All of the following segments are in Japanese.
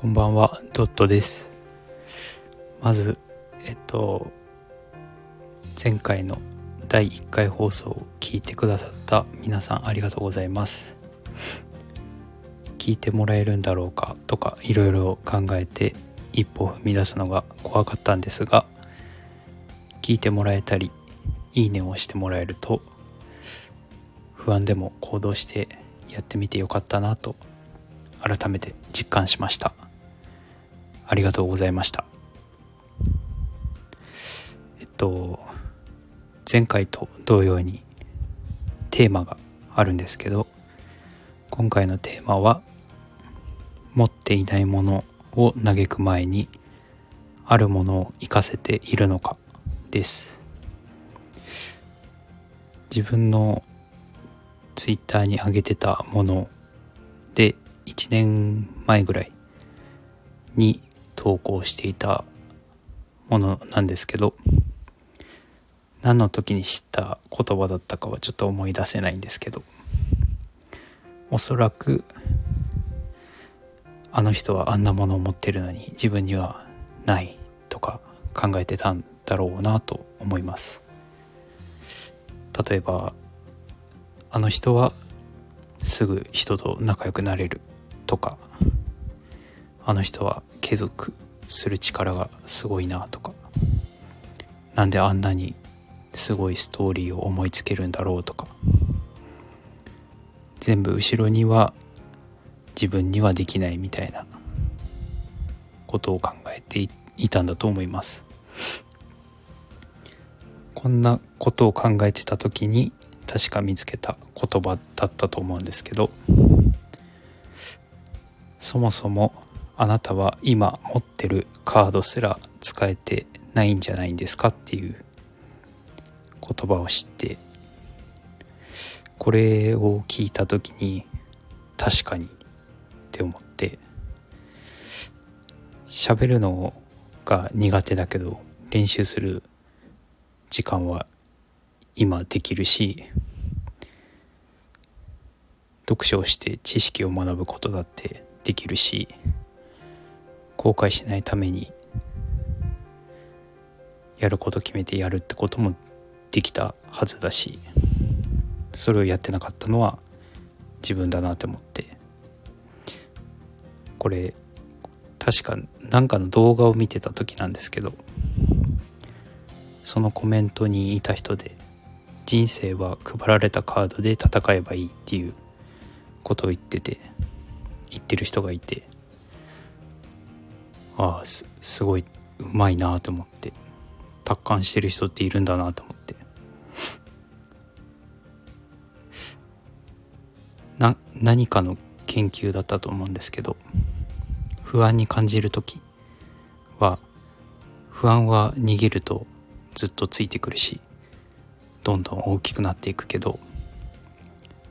こんばんは、ドットです。まず、えっと、前回の第1回放送を聞いてくださった皆さんありがとうございます。聞いてもらえるんだろうかとかいろいろ考えて一歩踏み出すのが怖かったんですが、聞いてもらえたり、いいねをしてもらえると、不安でも行動してやってみてよかったなと改めて実感しました。ありがとうございました。えっと、前回と同様にテーマがあるんですけど、今回のテーマは、持っていないものを嘆く前に、あるものを活かせているのかです。自分のツイッターに上げてたもので、1年前ぐらいに投稿していたものなんですけど何の時に知った言葉だったかはちょっと思い出せないんですけどおそらくあの人はあんなものを持ってるのに自分にはないとか考えてたんだろうなと思います。例えばあの人はすぐ人と仲良くなれるとかあの人は継続する力がすごいなとか。なんであんなにすごいストーリーを思いつけるんだろうとか。全部後ろには自分にはできないみたいな。ことを考えていたんだと思います。こんなことを考えてた時に確か見つけた言葉だったと思うんですけど。そもそもあなたは今持ってるカードすら使えてないんじゃないんですかっていう言葉を知ってこれを聞いた時に確かにって思って喋るのが苦手だけど練習する時間は今できるし読書をして知識を学ぶことだってできるし後悔しないためにやること決めてやるってこともできたはずだしそれをやってなかったのは自分だなって思って。これ確か何かの動画を見てた時なんですけどそのコメントにいた人で人生は配られたカードで戦えばいいっていうことを言ってて言ってる人がいてああすごいうまいなと思って。達観してる人っているんだなと思って。な何かの研究だったと思うんですけど不安に感じる時は不安は逃げるとずっとついてくるしどんどん大きくなっていくけど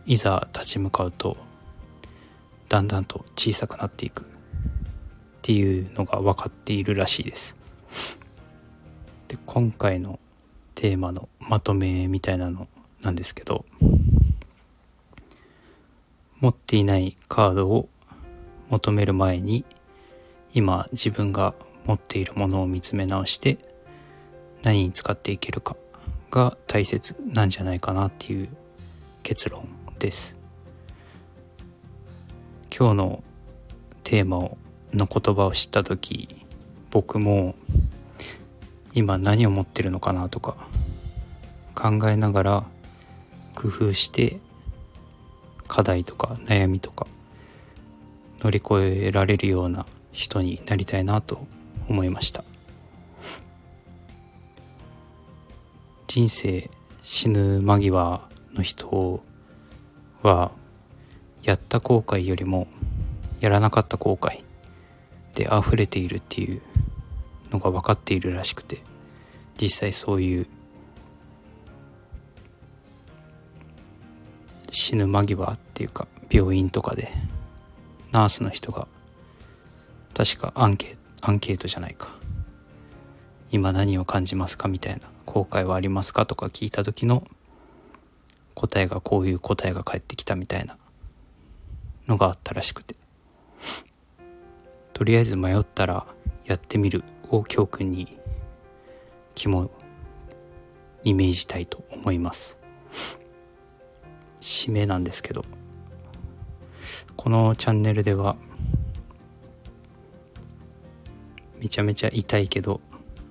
いざ立ち向かうとだんだんと小さくなっていく。っていうのが分かっているらしいです。で今回のテーマのまとめみたいなのなんですけど持っていないカードを求める前に今自分が持っているものを見つめ直して何に使っていけるかが大切なんじゃないかなっていう結論です今日のテーマをの言葉を知った時僕も今何を持ってるのかなとか考えながら工夫して課題とか悩みとか乗り越えられるような人になりたいなと思いました。人生死ぬ間際の人はやった後悔よりもやらなかった後悔で溢れているっていうのが分かっているらしくて実際そういう死ぬ間際っていうか病院とかでナースの人が確かアンケアンケートじゃないか。今何を感じますかみたいな後悔はありますかとか聞いた時の答えがこういう答えが返ってきたみたいなのがあったらしくて。とりあえず迷ったらやってみるを教訓に肝イメージたいと思います。締めなんですけど。このチャンネルではめちゃめちゃ痛いけど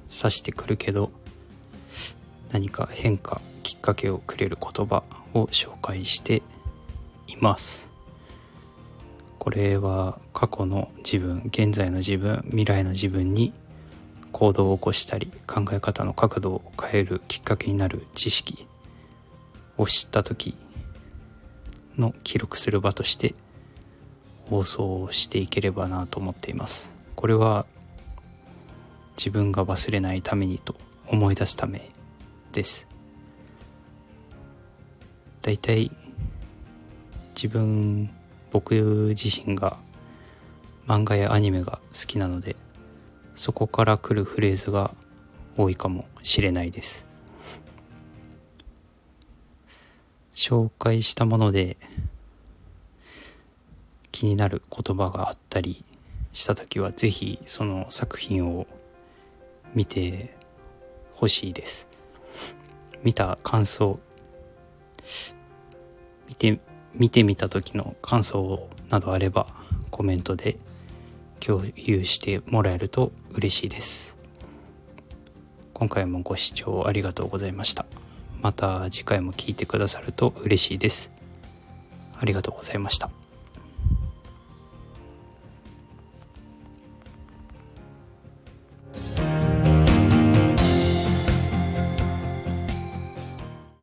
刺してくるけど何か変化きっかけをくれる言葉を紹介しています。これは過去の自分現在の自分未来の自分に行動を起こしたり考え方の角度を変えるきっかけになる知識を知った時の記録する場として放送をしていければなと思っています。これは自分が忘れないためにと思い出すためです。だいたい自分僕自身が漫画やアニメが好きなのでそこから来るフレーズが多いかもしれないです。紹介したもので気になる言葉があったりした時は是非その作品を見てほしいです。見た感想。見て見てみた時の感想などあればコメントで共有してもらえると嬉しいです。今回もご視聴ありがとうございました。また次回も聴いてくださると嬉しいです。ありがとうございました。